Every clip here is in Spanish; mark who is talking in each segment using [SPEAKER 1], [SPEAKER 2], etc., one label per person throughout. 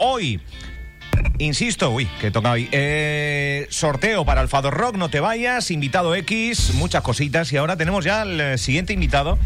[SPEAKER 1] Hoy, insisto, uy, que toca hoy. Eh, sorteo para el Fado Rock, no te vayas, invitado X, muchas cositas. Y ahora tenemos ya el eh, siguiente invitado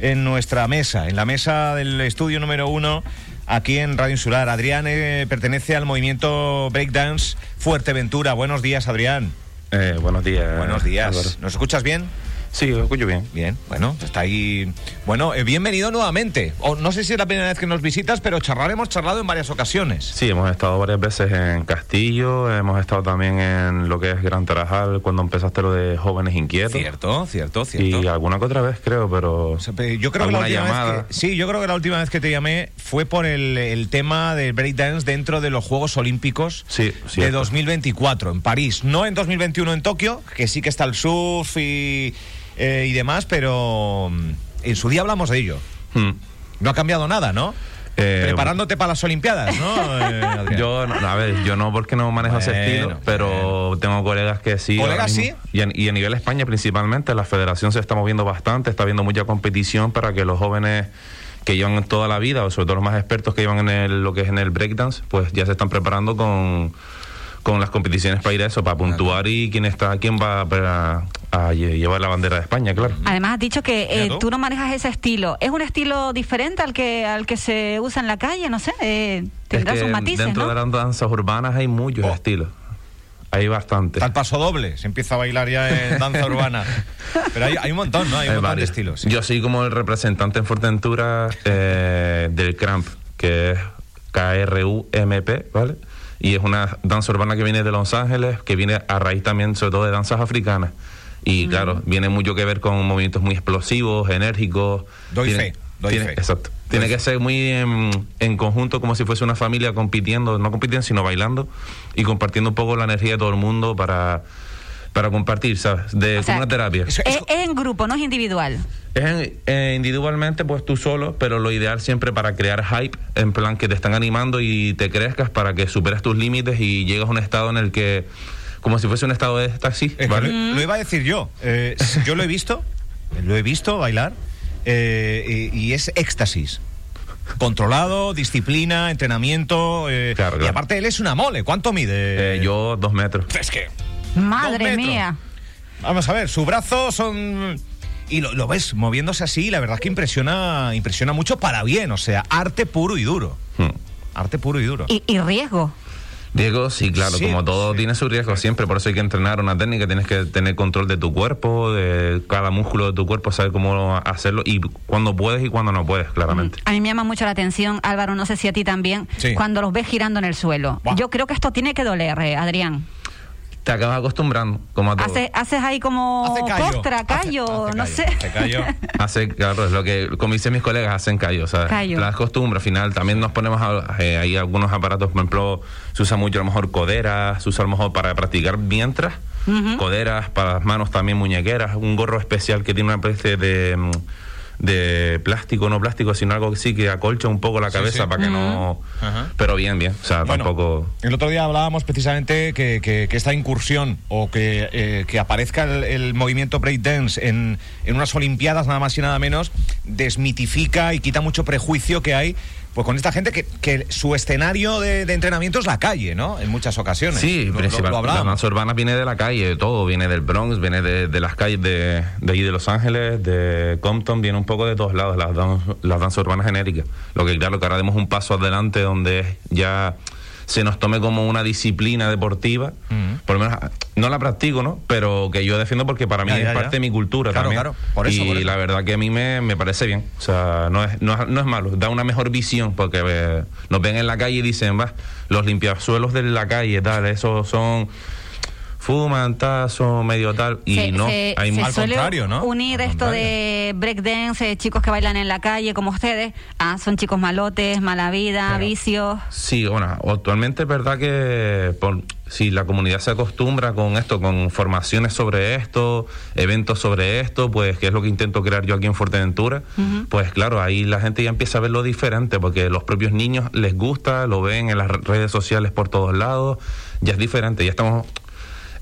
[SPEAKER 1] en nuestra mesa, en la mesa del estudio número uno aquí en Radio Insular. Adrián eh, pertenece al movimiento Breakdance Fuerteventura. Buenos días, Adrián.
[SPEAKER 2] Eh, buenos días.
[SPEAKER 1] Buenos días. ¿Nos escuchas bien?
[SPEAKER 2] Sí, lo escucho bien.
[SPEAKER 1] Bien, bueno, está ahí. Bueno, eh, bienvenido nuevamente. O, no sé si es la primera vez que nos visitas, pero charlar hemos charlado en varias ocasiones.
[SPEAKER 2] Sí, hemos estado varias veces en Castillo, hemos estado también en lo que es Gran Tarajal cuando empezaste lo de Jóvenes Inquietos.
[SPEAKER 1] Cierto, cierto, cierto.
[SPEAKER 2] Y alguna que otra vez creo, pero...
[SPEAKER 1] O sea, pe- Yo creo que la última
[SPEAKER 2] llamada.
[SPEAKER 1] vez que, sí, yo creo que la última vez que te llamé fue por el, el tema del breakdance dentro de los Juegos Olímpicos
[SPEAKER 2] Sí,
[SPEAKER 1] de
[SPEAKER 2] cierto.
[SPEAKER 1] 2024 en París, no en 2021 en Tokio, que sí que está el surf y, eh, y demás, pero mm, en su día hablamos de ello.
[SPEAKER 2] Hmm.
[SPEAKER 1] No ha cambiado nada, ¿no?
[SPEAKER 2] Eh,
[SPEAKER 1] Preparándote para las Olimpiadas, ¿no? eh?
[SPEAKER 2] Yo, no, a ver, yo no porque no manejo ese estilo, pero tengo colegas que sí.
[SPEAKER 1] ¿Colegas sí?
[SPEAKER 2] Y a, y a nivel España principalmente, la federación se está moviendo bastante, está habiendo mucha competición para que los jóvenes que llevan toda la vida, o sobre todo los más expertos que llevan en el, lo que es en el breakdance, pues ya se están preparando con, con las competiciones para ir a eso, para puntuar y quién está, quién va a, a lle- llevar la bandera de España, claro.
[SPEAKER 3] Además has dicho que eh, tú no manejas ese estilo. ¿Es un estilo diferente al que al que se usa en la calle? No sé, eh, tendrá
[SPEAKER 2] Es que
[SPEAKER 3] sus matices,
[SPEAKER 2] dentro
[SPEAKER 3] ¿no?
[SPEAKER 2] de las danzas urbanas hay muchos
[SPEAKER 1] Oh.
[SPEAKER 2] estilos. Hay bastante.
[SPEAKER 1] El paso doble, se empieza a bailar ya en danza urbana. Pero hay, hay un montón, ¿no? Hay un
[SPEAKER 2] Hay
[SPEAKER 1] montón de
[SPEAKER 2] varios.
[SPEAKER 1] estilos. sí.
[SPEAKER 2] Yo soy como el representante en Fuerteventura eh, del CRAMP, que es K-R-U-M-P, ¿vale? Y es una danza urbana que viene de Los Ángeles, que viene a raíz también, sobre todo, de danzas africanas. Y claro, viene mucho que ver con movimientos muy explosivos, enérgicos.
[SPEAKER 1] Doy
[SPEAKER 2] Tiene-
[SPEAKER 1] fe, doy
[SPEAKER 2] tiene-
[SPEAKER 1] fe.
[SPEAKER 2] Exacto. Tiene que ser muy en, en conjunto, como si fuese una familia compitiendo, no compitiendo, sino bailando y compartiendo un poco la energía de todo el mundo para, para compartir, ¿sabes? De,
[SPEAKER 3] O sea,
[SPEAKER 2] como una terapia.
[SPEAKER 1] Eso-
[SPEAKER 3] Es,
[SPEAKER 1] eso-
[SPEAKER 3] es en grupo, no es individual.
[SPEAKER 2] Es en- eh, individualmente, pues tú solo, pero lo ideal siempre para crear hype, en plan que te están animando y te crezcas para que superes tus límites y llegas a un estado en el que, como si fuese un estado de
[SPEAKER 1] que
[SPEAKER 2] ¿vale?
[SPEAKER 1] lo, lo iba a decir yo. Eh, yo lo he visto, lo he visto bailar eh, y, y es éxtasis. Controlado, disciplina, entrenamiento. eh,
[SPEAKER 2] Claro,
[SPEAKER 1] Y aparte él es una mole. ¿Cuánto mide?
[SPEAKER 2] Eh, yo dos metros.
[SPEAKER 1] Es que.
[SPEAKER 3] Madre mía.
[SPEAKER 1] Vamos a ver, su brazo son. Y lo, lo ves moviéndose así, la verdad que impresiona, impresiona mucho para bien. O sea, arte puro y duro.
[SPEAKER 2] Hmm.
[SPEAKER 1] Arte puro y duro.
[SPEAKER 3] Y, y riesgo.
[SPEAKER 2] Diego, sí, claro,
[SPEAKER 1] Sí,
[SPEAKER 2] como todo
[SPEAKER 1] sí.
[SPEAKER 2] tiene su riesgo siempre, por eso hay que entrenar una técnica, tienes que tener control de tu cuerpo, de cada músculo de tu cuerpo, saber cómo hacerlo y cuando puedes y cuando no puedes, claramente.
[SPEAKER 3] A mí me llama mucho la atención, Álvaro, no sé si a ti también,
[SPEAKER 1] Sí.
[SPEAKER 3] cuando los ves girando en el suelo. Yo creo que esto tiene que doler, eh, Adrián.
[SPEAKER 2] Te acabas acostumbrando, como a todo.
[SPEAKER 3] Haces, haces ahí como
[SPEAKER 1] Hace callo.
[SPEAKER 3] postra, callo,
[SPEAKER 1] hace
[SPEAKER 3] no
[SPEAKER 1] callo,
[SPEAKER 3] sé.
[SPEAKER 1] hace callo.
[SPEAKER 2] Hace, claro, es lo que, como dicen mis colegas, hacen callo, ¿sabes?
[SPEAKER 3] Callo.
[SPEAKER 2] La costumbre, al final, también nos ponemos, a, eh, hay algunos aparatos, por ejemplo, se usa mucho a lo mejor coderas, se usa a lo mejor para practicar mientras, coderas, para las manos también muñequeras, un gorro especial que tiene una especie de, mm, de plástico, no plástico, sino algo que sí que acolcha un poco la cabeza
[SPEAKER 1] sí.
[SPEAKER 2] para que no...
[SPEAKER 1] Ajá.
[SPEAKER 2] Pero bien, bien, o sea,
[SPEAKER 1] Bueno,
[SPEAKER 2] tampoco...
[SPEAKER 1] El otro día hablábamos precisamente que, que- que esta incursión o que, eh, que aparezca el, el movimiento breakdance en, en unas Olimpiadas, nada más y nada menos, desmitifica y quita mucho prejuicio que hay pues con esta gente que, que su escenario de, de entrenamiento es la calle, ¿no? En muchas ocasiones.
[SPEAKER 2] Sí,
[SPEAKER 1] Lo- lo-
[SPEAKER 2] principal.
[SPEAKER 1] lo
[SPEAKER 2] la urbana viene de la calle, de todo. Viene del Bronx, viene de, de las calles de, de ahí de Los Ángeles, de Compton, viene un poco de todos lados, las, dan- las danzas urbanas genéricas. Lo que claro, que ahora demos un paso adelante donde ya se nos tome como una disciplina deportiva. Por lo menos, no la practico, ¿no? Pero que yo defiendo porque para mí
[SPEAKER 1] Ya,
[SPEAKER 2] es parte
[SPEAKER 1] ya.
[SPEAKER 2] de mi cultura
[SPEAKER 1] Claro,
[SPEAKER 2] también.
[SPEAKER 1] claro. Por eso,
[SPEAKER 2] y
[SPEAKER 1] por eso.
[SPEAKER 2] la verdad que a mí me, me parece bien. O sea, no es, no, es, no es malo. Da una mejor visión porque eh, nos ven en la calle y dicen, va, los limpiasuelos de la calle, tal, esos son... Fuman, tal, son medio tal. Y
[SPEAKER 3] se,
[SPEAKER 2] no,
[SPEAKER 3] se-
[SPEAKER 2] hay
[SPEAKER 3] se
[SPEAKER 1] Al
[SPEAKER 3] suele
[SPEAKER 1] contrario, ¿no?
[SPEAKER 3] unir
[SPEAKER 1] Al
[SPEAKER 3] esto
[SPEAKER 1] contrario.
[SPEAKER 3] de breakdance, eh, chicos que bailan en la calle como ustedes. Ah, son chicos malotes, mala vida,
[SPEAKER 1] Pero-
[SPEAKER 3] vicios.
[SPEAKER 2] Sí, bueno, actualmente es verdad que por, si la comunidad se acostumbra con esto, con formaciones sobre esto, eventos sobre esto, pues que es lo que intento crear yo aquí en Fuerteventura, pues claro, ahí la gente ya empieza a verlo diferente, porque los propios niños les gusta, lo ven en las redes sociales por todos lados, ya es diferente, ya estamos...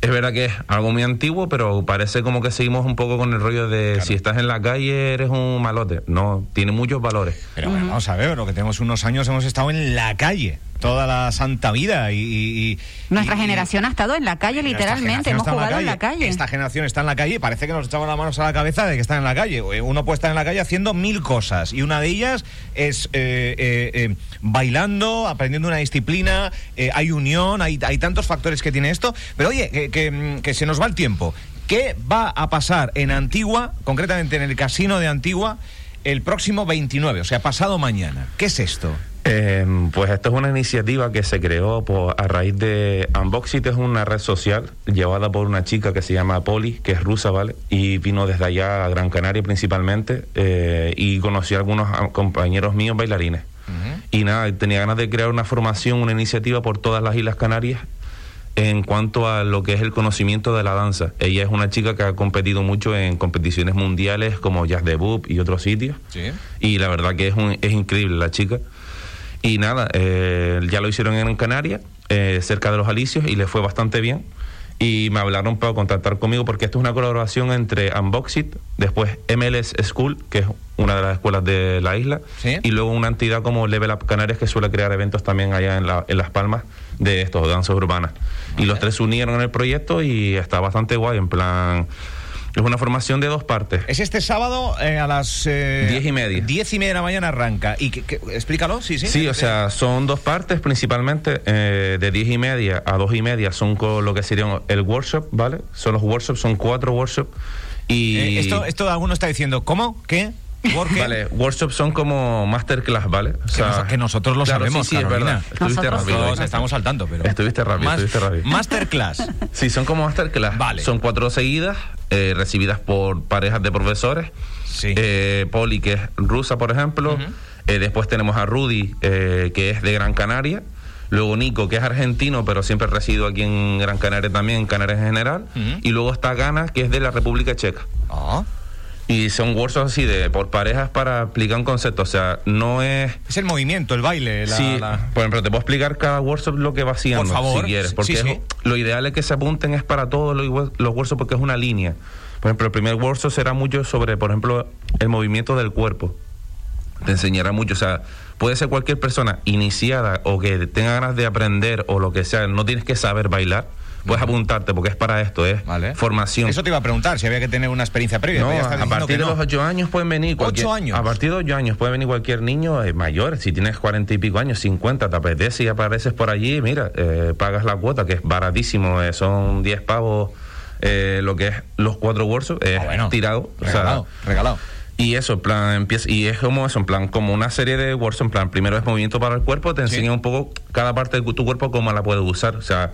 [SPEAKER 2] Es verdad que es algo muy antiguo, pero parece como que seguimos un poco con el rollo de
[SPEAKER 1] Claro.
[SPEAKER 2] si estás en la calle eres un malote. No, tiene muchos valores.
[SPEAKER 1] Pero bueno, vamos a ver, lo que tenemos unos años hemos estado en la calle. Toda la santa vida. Y,
[SPEAKER 3] Nuestra generación ha estado en la calle, literalmente. Hemos jugado en la, calle.
[SPEAKER 1] Esta generación está en la calle y parece que nos echamos las manos a la cabeza de que están en la calle. Uno puede estar en la calle haciendo mil cosas y una de ellas es eh, eh, eh, bailando, aprendiendo una disciplina, hay unión, hay, hay tantos factores que tiene esto. Pero oye, que, que se nos va el tiempo. ¿Qué va a pasar en Antigua, concretamente en el casino de Antigua, el próximo 29, o sea, pasado mañana? ¿Qué es esto?
[SPEAKER 2] Eh, pues esto es una iniciativa que se creó a raíz de Unboxit, es una red social llevada por una chica que se llama Poli, que es rusa, ¿vale? Y vino desde allá a Gran Canaria principalmente eh, y conocí a algunos compañeros míos bailarines. Y nada, tenía ganas de crear una formación, una iniciativa por todas las Islas Canarias en cuanto a lo que es el conocimiento de la danza. Ella es una chica que ha competido mucho en competiciones mundiales como Jazz de Boop y otros sitios. Y la verdad que es, es increíble la chica. Y nada, eh, ya lo hicieron en Canarias, eh, cerca de los Alicios, y le fue bastante bien. Y me hablaron para contactar conmigo porque esto es una colaboración entre Unboxit, después MLS School, que es una de las escuelas de la isla, y luego una entidad como Level Up Canarias que suele crear eventos también allá en, en Las Palmas de estos danzas urbanas. Y los tres se unieron en el proyecto y está bastante guay, en plan es una formación de dos partes.
[SPEAKER 1] Es este sábado eh, a las...
[SPEAKER 2] Eh, diez y media.
[SPEAKER 1] Diez y media de la mañana arranca. Y que, explícalo, sí, sí.
[SPEAKER 2] Sí, o sea, son dos partes principalmente. Eh, de diez y media a dos y media son con lo que sería el workshop, ¿vale? Son los workshops, son cuatro workshops. Y...
[SPEAKER 1] esto, esto alguno está diciendo, ¿cómo? ¿Qué?
[SPEAKER 2] Vale, workshops son como masterclass, ¿vale?
[SPEAKER 1] O sea, que, nosotros lo sabemos,
[SPEAKER 2] sí, sí, es verdad.
[SPEAKER 1] Estuviste rápido. estamos al tanto, pero...
[SPEAKER 2] Estuviste rápido, estuviste rápido.
[SPEAKER 1] Masterclass.
[SPEAKER 2] Sí, son como masterclass. Vale. Son cuatro seguidas, eh, recibidas por parejas de profesores. Sí. Eh, Poli, que es rusa, por ejemplo. Eh, después tenemos a Rudy, que es de Gran Canaria. Luego Nico, que es argentino, pero siempre resido aquí en Gran Canaria también, en Canarias en general. Y luego está Gana, que es de la República Checa. Ah. Y son workshops así de por parejas para explicar un concepto. O sea, no es.
[SPEAKER 1] Es el movimiento, el baile. La,
[SPEAKER 2] sí, por ejemplo, te puedo explicar cada workshop lo que va haciendo. Por favor. Si quieres. Porque lo ideal es que se apunten es para todos los, los workshops porque es una línea. Por ejemplo, el primer workshop será mucho sobre, por ejemplo, el movimiento del cuerpo. Te enseñará mucho. O sea, puede ser cualquier persona iniciada o que tenga ganas de aprender o lo que sea. No tienes que saber bailar puedes apuntarte porque es para esto, es formación.
[SPEAKER 1] Eso te iba a preguntar, si había que tener una experiencia previa.
[SPEAKER 2] No, a partir de los ocho años pueden venir. Cualquier,
[SPEAKER 1] ¿Ocho años?
[SPEAKER 2] A partir de ocho años puede venir cualquier niño eh, mayor. Si tienes cuarenta y pico años, cincuenta, te apetece y apareces por allí, mira, eh, pagas la cuota, que es baratísimo, eh, son diez pavos. lo que es los cuatro workshops es ah, tirado,
[SPEAKER 1] regalado, regalado.
[SPEAKER 2] Y eso, en plan, empieza, y es como eso, en plan, como una serie de workshops, en plan, primero es movimiento para el cuerpo, te enseña un poco cada parte de tu cuerpo cómo la puedes usar. O sea,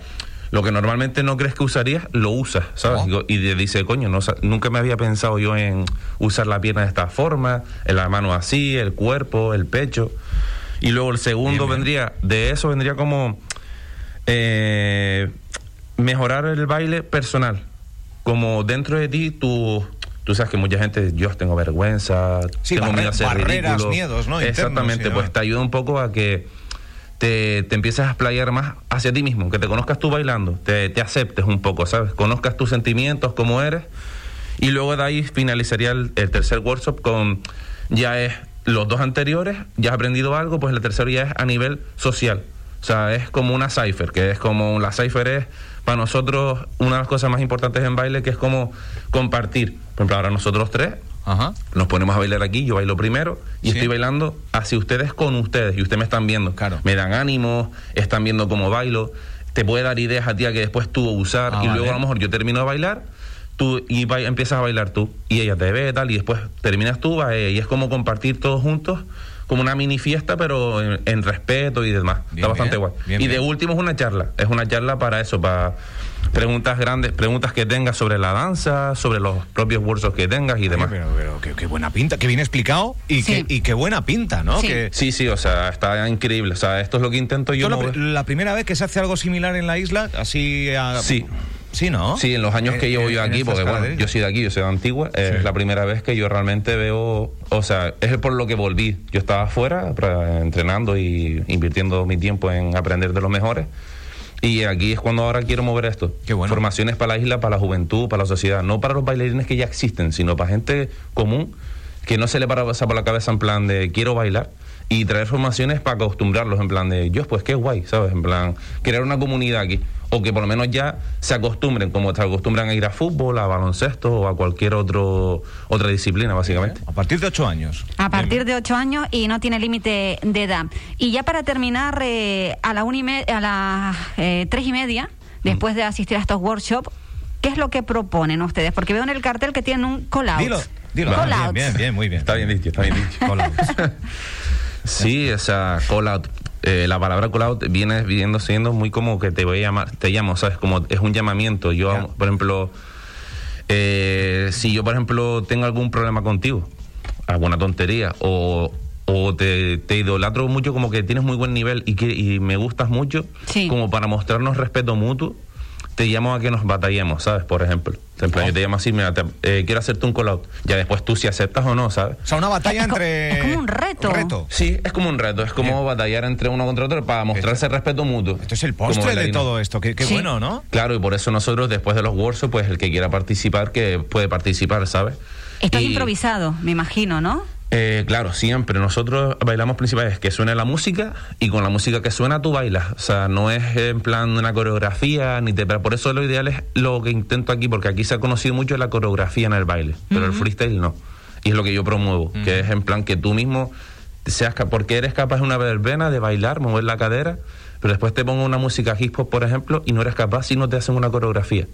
[SPEAKER 2] lo que normalmente no crees que usarías, lo usas, ¿sabes? Y dice, coño, no, nunca me había pensado yo en usar la pierna de esta forma, en la mano así, el cuerpo, el pecho. Y luego el segundo vendría, de eso vendría como eh, mejorar el baile personal. Como dentro de ti, tú, tú sabes que mucha gente, yo tengo vergüenza, tengo
[SPEAKER 1] miedo a ser barreras, miedos, ¿no?
[SPEAKER 2] Exactamente, pues te ayuda un poco a que te, te empiezas a explayar más hacia ti mismo, que te conozcas tú bailando, te, te aceptes un poco, ¿sabes? Conozcas tus sentimientos, cómo eres. Y luego de ahí finalizaría el, tercer workshop con ya es los dos anteriores, ya has aprendido algo, pues el tercero ya es a nivel social. O sea, es como una cipher, que es como la cipher es para nosotros una de las cosas más importantes en baile, que es como compartir. Por ejemplo, ahora nosotros tres nos ponemos a bailar aquí, yo bailo primero y estoy bailando hacia ustedes con ustedes y ustedes me están viendo.
[SPEAKER 1] Claro.
[SPEAKER 2] Me dan ánimo, están viendo cómo bailo, te puede dar ideas a ti a que después tú usar ah, y luego a lo mejor yo termino de bailar tú y empiezas a bailar tú y ella te ve tal y después terminas tú y es como compartir todos juntos como una mini fiesta pero en, respeto y demás está bastante guay y de último es una charla es una charla para eso para preguntas grandes, preguntas que tengas sobre la danza, sobre los propios cursos que tengas y demás.
[SPEAKER 1] Pero, pero, qué, buena pinta, qué bien explicado y, qué, y qué buena pinta, ¿no?
[SPEAKER 2] Sí.
[SPEAKER 1] Que...
[SPEAKER 2] sí, sí, o sea, está increíble. O sea, esto es lo que intento yo.
[SPEAKER 1] La, primera vez que se hace algo similar en la isla, así.
[SPEAKER 2] Sí.
[SPEAKER 1] Sí, ¿no?
[SPEAKER 2] Sí, en los años que llevo yo aquí, porque bueno, yo soy de aquí, yo soy de Antigua, es la primera vez que yo realmente veo, o sea, es por lo que volví. Yo estaba afuera entrenando y invirtiendo mi tiempo en aprender de los mejores y aquí es cuando ahora quiero mover esto.
[SPEAKER 1] Qué bueno.
[SPEAKER 2] Formaciones para la isla, para la juventud, para la sociedad. No para los bailarines que ya existen, sino para gente común que no se le pasa por la cabeza en plan de quiero bailar. y traer formaciones para acostumbrarlos, en plan de, yo, pues qué guay, ¿sabes? En plan, crear una comunidad aquí, o que por lo menos ya se acostumbren, como se acostumbran a ir a fútbol, a baloncesto o a cualquier otro otra disciplina, básicamente.
[SPEAKER 1] A partir de ocho años.
[SPEAKER 3] A partir de ocho años y no tiene límite de edad. Y ya para terminar, eh, a, la una y me- a las eh, tres y media, después de asistir a estos workshops, ¿qué es lo que proponen ustedes? Porque veo en el cartel que tienen un call-out.
[SPEAKER 1] Dilo, dilo.
[SPEAKER 3] Call
[SPEAKER 1] Ah,
[SPEAKER 3] outs.
[SPEAKER 1] bien, bien, bien, muy bien.
[SPEAKER 2] Está bien dicho, está bien dicho.
[SPEAKER 1] Call.
[SPEAKER 2] Sí, o sea, call out. Eh, la palabra call out viene viendo siendo muy como que te voy a llamar, te llamo, ¿sabes? Como es un llamamiento. Yo, por ejemplo, eh, si yo, por ejemplo, tengo algún problema contigo, alguna tontería, o, o te, te idolatro mucho como que tienes muy buen nivel y, que, y me gustas mucho,
[SPEAKER 3] Sí.
[SPEAKER 2] como para mostrarnos respeto mutuo, te llamo a que nos batallemos, ¿sabes? Por ejemplo. En plan, yo te llamo así, mira, te- eh, quiero hacerte un call out. Ya después tú si aceptas o no, ¿sabes?
[SPEAKER 1] O sea, una batalla
[SPEAKER 3] Es
[SPEAKER 1] entre.
[SPEAKER 3] es como un reto.
[SPEAKER 2] Sí, es como un reto, es como batallar entre uno contra otro para mostrarse respeto mutuo.
[SPEAKER 1] Esto es el postre de todo esto. Qué, qué
[SPEAKER 3] Sí.
[SPEAKER 1] bueno, ¿no?
[SPEAKER 2] Claro, y por eso nosotros después de los workshops, pues el que quiera participar, que puede participar, ¿sabes?
[SPEAKER 3] Esto es
[SPEAKER 2] Y,
[SPEAKER 3] improvisado, me imagino, ¿no?
[SPEAKER 2] Eh, claro, siempre. Nosotros bailamos principalmente que suene la música y con la música que suena tú bailas. O sea, no es en plan una coreografía, ni te. pero Por eso lo ideal es lo que intento aquí, porque aquí se ha conocido mucho la coreografía en el baile, pero el freestyle no. Y es lo que yo promuevo, que es en plan que tú mismo seas porque eres capaz en una verbena de bailar, mover la cadera, pero después te pongo una música hip hop, por ejemplo, y no eres capaz si no te hacen una coreografía.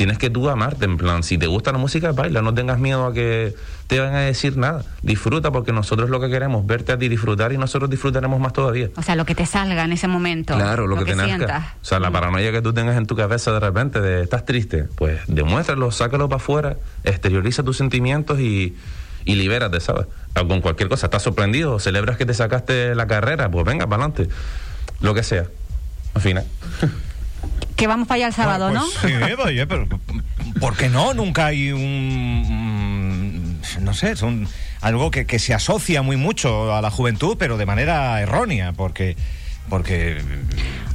[SPEAKER 2] Tienes que tú amarte, en plan, si te gusta la música, baila, no tengas miedo a que te vayan a decir nada. Disfruta porque nosotros lo que queremos, verte a ti disfrutar y nosotros disfrutaremos más todavía.
[SPEAKER 3] O sea, lo que te salga en ese momento.
[SPEAKER 2] Claro, lo, que, te nazca.
[SPEAKER 3] sientas.
[SPEAKER 2] O sea, la paranoia que tú tengas en tu cabeza de repente de estás triste, pues demuéstralo, sácalo para afuera, exterioriza tus sentimientos y, y libérate, ¿sabes? O con cualquier cosa, estás sorprendido, celebras que te sacaste la carrera, pues venga, para adelante. Lo que sea. Al final.
[SPEAKER 3] Que vamos para allá el sábado,
[SPEAKER 1] Bueno,
[SPEAKER 3] ¿no?
[SPEAKER 1] pues Sí, oye, pero ¿por qué no? Nunca hay un. No sé, es un, algo que, que se asocia muy mucho a la juventud, pero de manera errónea, porque. Porque.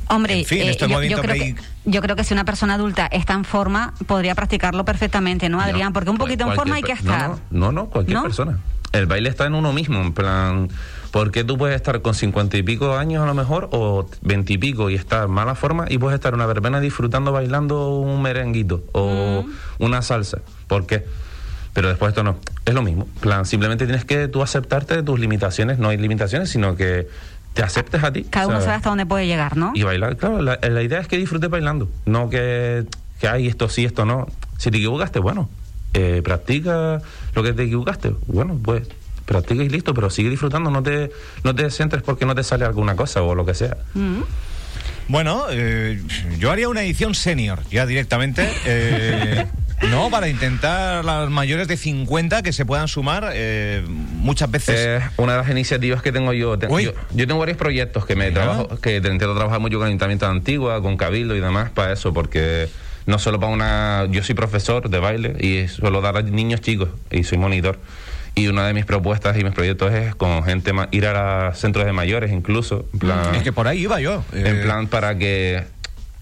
[SPEAKER 3] Hombre,
[SPEAKER 1] En fin,
[SPEAKER 3] eh,
[SPEAKER 1] esto es
[SPEAKER 3] yo,
[SPEAKER 1] movimiento
[SPEAKER 3] yo creo que, yo creo que si una persona adulta está en forma, podría practicarlo perfectamente, ¿no, Adrián? Porque un poquito en forma hay que estar.
[SPEAKER 2] No, no, no, no, cualquier
[SPEAKER 3] ¿No?
[SPEAKER 2] persona. El baile está en uno mismo, en plan, ¿por qué tú puedes estar con cincuenta y pico años a lo mejor o veintipico y, estar en mala forma y puedes estar en una verbena disfrutando bailando un merenguito o
[SPEAKER 3] Mm.
[SPEAKER 2] una salsa? ¿Por qué? Pero después esto no, es lo mismo. Plan, simplemente tienes que tú aceptarte de tus limitaciones, no hay limitaciones, sino que te aceptes a ti.
[SPEAKER 3] Cada uno
[SPEAKER 2] ¿sabes?
[SPEAKER 3] sabe hasta dónde puede llegar, ¿no?
[SPEAKER 2] Y bailar, claro, la, la idea es que disfrutes bailando, no que, que hay esto sí, esto no. Si te equivocaste, bueno, eh, practica lo que te equivocaste, bueno, pues practica y listo, pero sigue disfrutando, no te, no te centres porque no te sale alguna cosa o lo que sea.
[SPEAKER 3] Mm.
[SPEAKER 1] Bueno, eh, yo haría una edición senior, ya directamente. eh, no, para intentar las mayores de 50 que se puedan sumar eh, muchas veces.
[SPEAKER 2] Es una de las iniciativas que tengo yo. Te- yo. yo tengo varios proyectos que me trabajo, que intento trabajar mucho con el Ayuntamiento de Antigua, con Cabildo y demás para eso, porque no solo para una. Yo soy profesor de baile y suelo dar a niños chicos y soy monitor. Y una de mis propuestas y mis proyectos es con gente ma- ir a centros de mayores incluso, en plan,
[SPEAKER 1] es que por ahí iba yo.
[SPEAKER 2] en
[SPEAKER 1] eh,
[SPEAKER 2] plan para que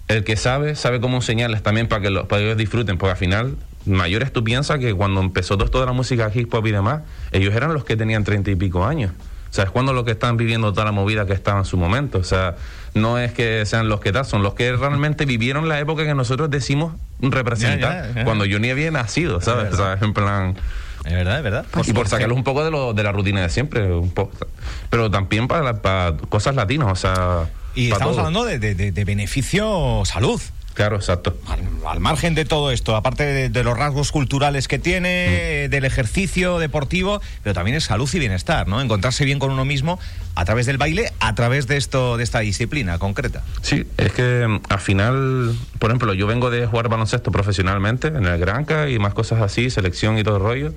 [SPEAKER 2] el que sabe, sabe cómo enseñarles también para que, los, para que ellos disfruten, porque al final, mayores tú piensas que cuando empezó todo esto de la música hip hop y demás, ellos eran los que tenían treinta y pico años. O sea, es cuando los que están viviendo toda la movida que estaba en su momento. O sea, no es que sean los que tal, son los que realmente vivieron la época que nosotros decimos representar,
[SPEAKER 1] Ya, ya, ya.
[SPEAKER 2] cuando yo ni había nacido, ¿sabes? O sea, en plan...
[SPEAKER 1] Es verdad, es verdad.
[SPEAKER 2] Y por sacarlos un poco de, lo, de la rutina de siempre, un poco, pero también para, la- para cosas latinas, o sea...
[SPEAKER 1] Y estamos
[SPEAKER 2] todo.
[SPEAKER 1] hablando de- de beneficio salud.
[SPEAKER 2] Claro, exacto.
[SPEAKER 1] Al, al margen de todo esto, aparte de, de los rasgos culturales que
[SPEAKER 2] Mm.
[SPEAKER 1] tiene, del ejercicio deportivo, pero también es salud y bienestar, ¿no? Encontrarse bien con uno mismo a través del baile, a través de esto, de esta disciplina concreta.
[SPEAKER 2] Sí, es que mm, al final, por ejemplo, yo vengo de jugar baloncesto profesionalmente en el Granca y más cosas así, selección y todo el rollo.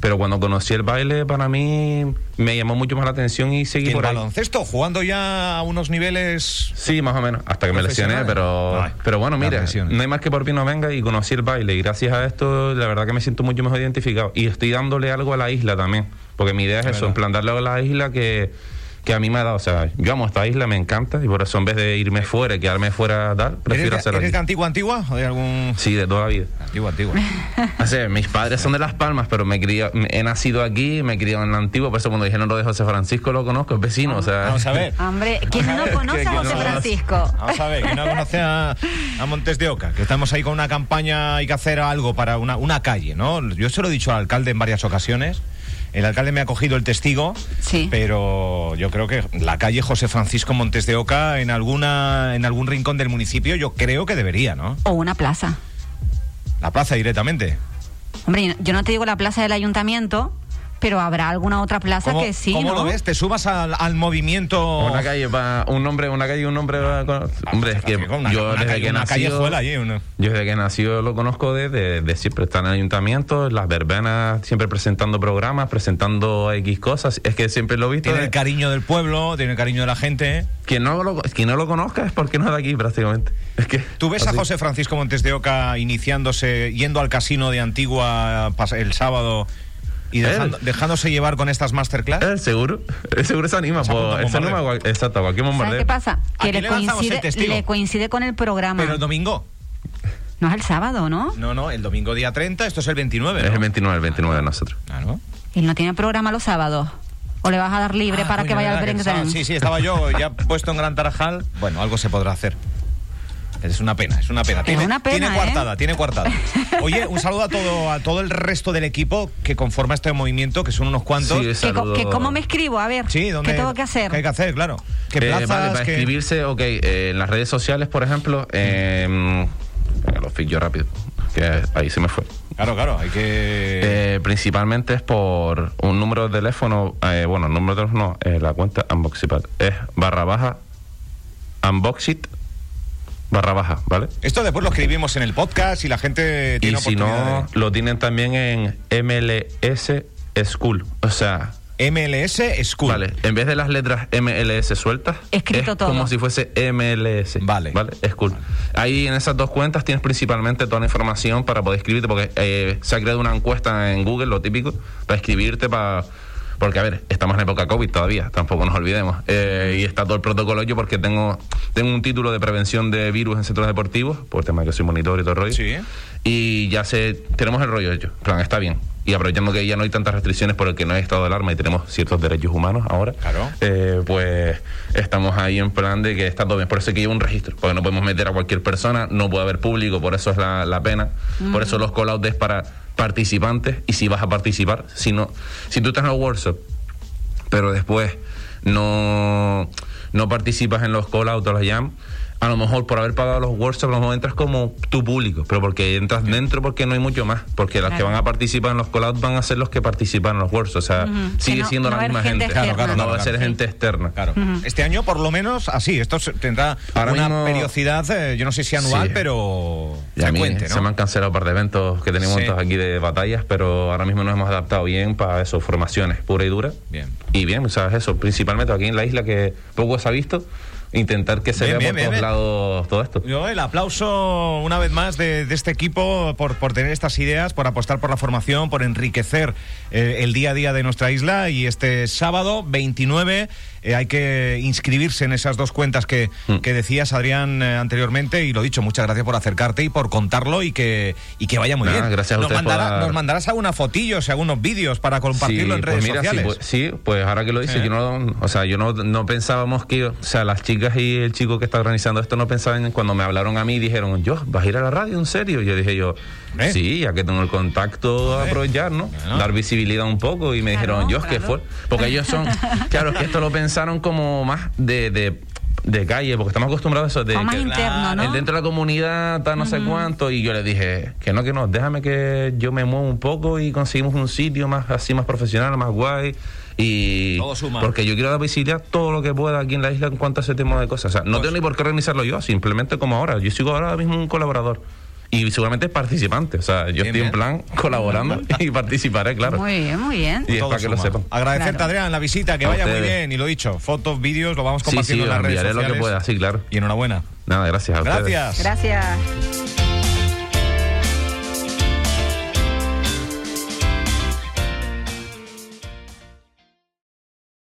[SPEAKER 2] Pero cuando conocí el baile, para mí me llamó mucho más la atención y seguí
[SPEAKER 1] Y el
[SPEAKER 2] por ahí.
[SPEAKER 1] baloncesto, jugando ya a unos niveles...
[SPEAKER 2] Sí, más o menos, hasta que me lesioné, pero,
[SPEAKER 1] Ay,
[SPEAKER 2] pero bueno, mira, no hay más que por mí no venga y conocí el baile. Y gracias a esto la verdad que me siento mucho mejor identificado. Y estoy dándole algo a la isla también, porque mi idea es
[SPEAKER 1] Es
[SPEAKER 2] eso, en plan darle algo a la isla que, que a mí me ha dado. O sea, yo amo esta isla, me encanta, y por eso en vez de irme fuera y quedarme fuera tal, prefiero
[SPEAKER 1] ¿Eres,
[SPEAKER 2] hacerlo
[SPEAKER 1] de, ¿Eres
[SPEAKER 2] aquí.
[SPEAKER 1] de antigua, antigua? ¿O de algún...?
[SPEAKER 2] Sí, de toda la vida.
[SPEAKER 1] Antigua, antigua.
[SPEAKER 2] O sea, mis padres son de Las Palmas, pero me he, criado- me- he nacido aquí, me he criado en la antigua, por eso cuando dijeron lo de José Francisco lo conozco, es vecino, o sea...
[SPEAKER 1] Vamos a ver.
[SPEAKER 3] Hombre, ¿quién no conoce a José
[SPEAKER 2] no-
[SPEAKER 3] Francisco?
[SPEAKER 1] Vamos a ver, que no conoce a, a Montes de Oca, que estamos ahí con una campaña, hay que hacer algo para una, una calle, ¿no? Yo se lo he dicho al alcalde en varias ocasiones. El alcalde me ha cogido el testigo,
[SPEAKER 3] Sí.
[SPEAKER 1] pero yo creo que la calle José Francisco Montes de Oca, en alguna, en algún rincón del municipio, yo creo que debería, ¿no?
[SPEAKER 3] O una plaza.
[SPEAKER 1] La plaza directamente.
[SPEAKER 3] Hombre, yo no te digo la plaza del ayuntamiento, pero habrá alguna otra plaza
[SPEAKER 1] ¿Cómo,
[SPEAKER 3] que sí,
[SPEAKER 1] cómo
[SPEAKER 3] ¿no?
[SPEAKER 1] lo ves? ¿Te subas al, al movimiento?
[SPEAKER 2] Una calle va, un nombre, una calle, un nombre va con- Hombre, es que
[SPEAKER 1] Una-
[SPEAKER 2] yo
[SPEAKER 1] una
[SPEAKER 2] desde
[SPEAKER 1] calle-
[SPEAKER 2] que
[SPEAKER 1] una-
[SPEAKER 2] Yo desde que nací lo conozco desde de siempre. Está en el ayuntamiento, en las verbenas, siempre presentando programas, presentando X cosas. Es que siempre lo he visto.
[SPEAKER 1] Tiene
[SPEAKER 2] de-
[SPEAKER 1] el cariño del pueblo, tiene el cariño de la gente.
[SPEAKER 2] quien, no lo, quien no lo conozca es porque no es de aquí prácticamente. Es que,
[SPEAKER 1] ¿Tú ves a. José Francisco Montes de Oca iniciándose, yendo al casino de Antigua el sábado y dejando- dejándose llevar con estas masterclass?
[SPEAKER 2] Él seguro, él seguro se anima. Pues, se exacto, a cualquier
[SPEAKER 3] ¿Sabes
[SPEAKER 2] bombardeo.
[SPEAKER 3] qué pasa?
[SPEAKER 1] ¿A
[SPEAKER 3] Que le coincide,
[SPEAKER 1] testigo?
[SPEAKER 3] le coincide con el programa.
[SPEAKER 1] Pero el domingo.
[SPEAKER 3] No es el sábado, ¿no?
[SPEAKER 1] No, no, el domingo día 30, esto es el 29.
[SPEAKER 2] Es
[SPEAKER 1] ¿no?
[SPEAKER 2] el 29, el 29 de nosotros.
[SPEAKER 1] Claro.
[SPEAKER 3] Él no tiene programa los sábados. ¿O le vas a dar libre
[SPEAKER 1] Ah,
[SPEAKER 3] para
[SPEAKER 1] coño,
[SPEAKER 3] que vaya al
[SPEAKER 1] sábado- Sí, sí, estaba yo ya puesto en Gran Tarajal. Bueno, algo se podrá hacer. Es una pena, es una pena. Tiene,
[SPEAKER 3] una pena,
[SPEAKER 1] tiene
[SPEAKER 3] ¿eh?
[SPEAKER 1] coartada, tiene coartada. Oye, un saludo a todo, a todo el resto del equipo que conforma este movimiento, que son unos cuantos.
[SPEAKER 2] Sí,
[SPEAKER 3] ¿Que, que ¿Cómo me escribo? A ver,
[SPEAKER 1] Sí, ¿dónde-
[SPEAKER 3] ¿qué tengo que hacer?
[SPEAKER 1] ¿Qué hay que hacer, claro? ¿Qué
[SPEAKER 2] Eh,
[SPEAKER 1] plazas?
[SPEAKER 2] vale, para escribirse, ok, eh, en las redes sociales, por ejemplo, eh, venga, lo fix yo rápido, que ahí se me fue.
[SPEAKER 1] Claro, claro, hay que...
[SPEAKER 2] Eh, principalmente es por un número de teléfono, eh, bueno, el número de teléfono, eh, la cuenta Unboxipad, es barra baja, Unboxit, barra baja, ¿vale?
[SPEAKER 1] Esto después lo escribimos en el podcast y la gente
[SPEAKER 2] Y
[SPEAKER 1] tiene
[SPEAKER 2] si
[SPEAKER 1] oportunidad
[SPEAKER 2] no, lo tienen también en MLS School, o sea...
[SPEAKER 1] MLS School.
[SPEAKER 2] Vale, en vez de las letras MLS sueltas,
[SPEAKER 3] Escrito
[SPEAKER 2] es
[SPEAKER 3] todo.
[SPEAKER 2] como si fuese MLS.
[SPEAKER 1] Vale.
[SPEAKER 2] Vale, es cool. Ahí en esas dos cuentas tienes principalmente toda la información para poder escribirte, porque eh, se ha creado una encuesta en Google, lo típico, para escribirte, para. Porque, a ver, estamos en época COVID todavía, tampoco nos olvidemos. Eh, y está todo el protocolo yo porque tengo, tengo un título de prevención de virus en centros deportivos, por el tema de que soy monitor y todo el rollo.
[SPEAKER 1] Sí.
[SPEAKER 2] Y ya se, tenemos el rollo hecho. En plan, está bien. Y aprovechando que ya no hay tantas restricciones por el que no hay estado de alarma y tenemos ciertos derechos humanos ahora,
[SPEAKER 1] Claro.
[SPEAKER 2] eh, pues estamos ahí en plan de que está todo bien. Por eso hay que lleva un registro, porque no podemos meter a cualquier persona, no puede haber público, por eso es la, la pena. Por eso los call-outs es para participantes y si vas a participar, si no, si tú estás en el workshop, pero después no, no participas en los call-outs o los jam, a lo mejor por haber pagado los workshops, a lo mejor entras como tu público, pero porque entras dentro porque no hay mucho más, porque las que
[SPEAKER 3] Claro.
[SPEAKER 2] van a participar en los call-outs van a ser los que participan en los workshops, o sea, sigue
[SPEAKER 3] Que no-
[SPEAKER 2] siendo
[SPEAKER 3] no
[SPEAKER 2] la misma
[SPEAKER 3] gente. Claro,
[SPEAKER 1] claro,
[SPEAKER 2] no va a ser gente externa.
[SPEAKER 1] Claro. Este año por lo menos así, esto tendrá
[SPEAKER 2] Ahora
[SPEAKER 1] una
[SPEAKER 2] mismo-
[SPEAKER 1] periodicidad, eh, yo no sé si anual,
[SPEAKER 2] Sí.
[SPEAKER 1] pero frecuente, ¿no?
[SPEAKER 2] se me han cancelado un par de eventos que
[SPEAKER 1] Sí.
[SPEAKER 2] montados aquí de batallas, pero ahora mismo nos hemos adaptado bien para eso, formaciones pura y dura.
[SPEAKER 1] Bien.
[SPEAKER 2] Y bien, sea, eso, principalmente aquí en la isla que poco se ha visto, intentar que se
[SPEAKER 1] Bien,
[SPEAKER 2] vea
[SPEAKER 1] bien,
[SPEAKER 2] por
[SPEAKER 1] bien,
[SPEAKER 2] todos lados todo esto.
[SPEAKER 1] Yo el aplauso una vez más de, de este equipo por, por tener estas ideas, por apostar por la formación, por enriquecer eh, el día a día de nuestra isla y este sábado 29 eh, hay que inscribirse en esas dos cuentas que,
[SPEAKER 2] Mm.
[SPEAKER 1] que decías Adrián eh, anteriormente y lo dicho, muchas gracias por acercarte y por contarlo y que, y que vaya muy bien.
[SPEAKER 2] gracias a
[SPEAKER 1] nos, mandará-
[SPEAKER 2] dar-
[SPEAKER 1] nos mandarás algunas fotillos y algunos vídeos para compartirlo en
[SPEAKER 2] pues
[SPEAKER 1] redes
[SPEAKER 2] mira, sí,
[SPEAKER 1] sociales.
[SPEAKER 2] pues, sí, pues ahora que lo dices,
[SPEAKER 1] Sí.
[SPEAKER 2] yo no, o sea, yo no, no pensábamos que, o sea, las chicas y el chico que está organizando esto no pensaban en cuando me hablaron a mí dijeron, yo, ¿vas a ir a la radio en serio? Y yo dije yo, sí, ya que tengo el contacto,
[SPEAKER 1] Hombre.
[SPEAKER 2] aprovechar, ¿no?
[SPEAKER 1] Claro.
[SPEAKER 2] Dar visibilidad un poco y me
[SPEAKER 3] Claro,
[SPEAKER 2] dijeron, yo, que
[SPEAKER 3] claro.
[SPEAKER 2] fue, porque ellos son, claro, es que esto lo pensaron como más de, de, de calle, porque estamos acostumbrados a eso de
[SPEAKER 3] O más
[SPEAKER 2] que-
[SPEAKER 3] interno, ¿no?
[SPEAKER 2] el dentro de la comunidad, tal, no sé cuánto, y yo les dije que no, que no, déjame que yo me mueva un poco y conseguimos un sitio más así, más profesional, más guay. Y
[SPEAKER 1] Todo suma.
[SPEAKER 2] porque yo quiero dar visibilidad todo lo que pueda aquí en la isla en cuanto a ese tema de cosas. O sea, no
[SPEAKER 1] Pues-
[SPEAKER 2] tengo ni por qué organizarlo yo, simplemente como ahora. Yo sigo ahora mismo un colaborador. Y seguramente participante. O sea, yo
[SPEAKER 1] Bien,
[SPEAKER 2] estoy en plan colaborando y participaré, claro.
[SPEAKER 3] Muy bien, muy bien.
[SPEAKER 2] Y es
[SPEAKER 1] Todo
[SPEAKER 2] para que lo sepan.
[SPEAKER 1] Agradecerte,
[SPEAKER 3] Claro.
[SPEAKER 1] Adrián, la visita, que
[SPEAKER 2] A
[SPEAKER 1] vaya muy bien. Y lo dicho, fotos, vídeos, lo vamos
[SPEAKER 2] Sí, sí,
[SPEAKER 1] compartiendo en las redes
[SPEAKER 2] enviaré lo
[SPEAKER 1] sociales.
[SPEAKER 2] que pueda, sí, claro.
[SPEAKER 1] Y enhorabuena.
[SPEAKER 2] Nada, gracias a ustedes.
[SPEAKER 1] Gracias.
[SPEAKER 3] Gracias.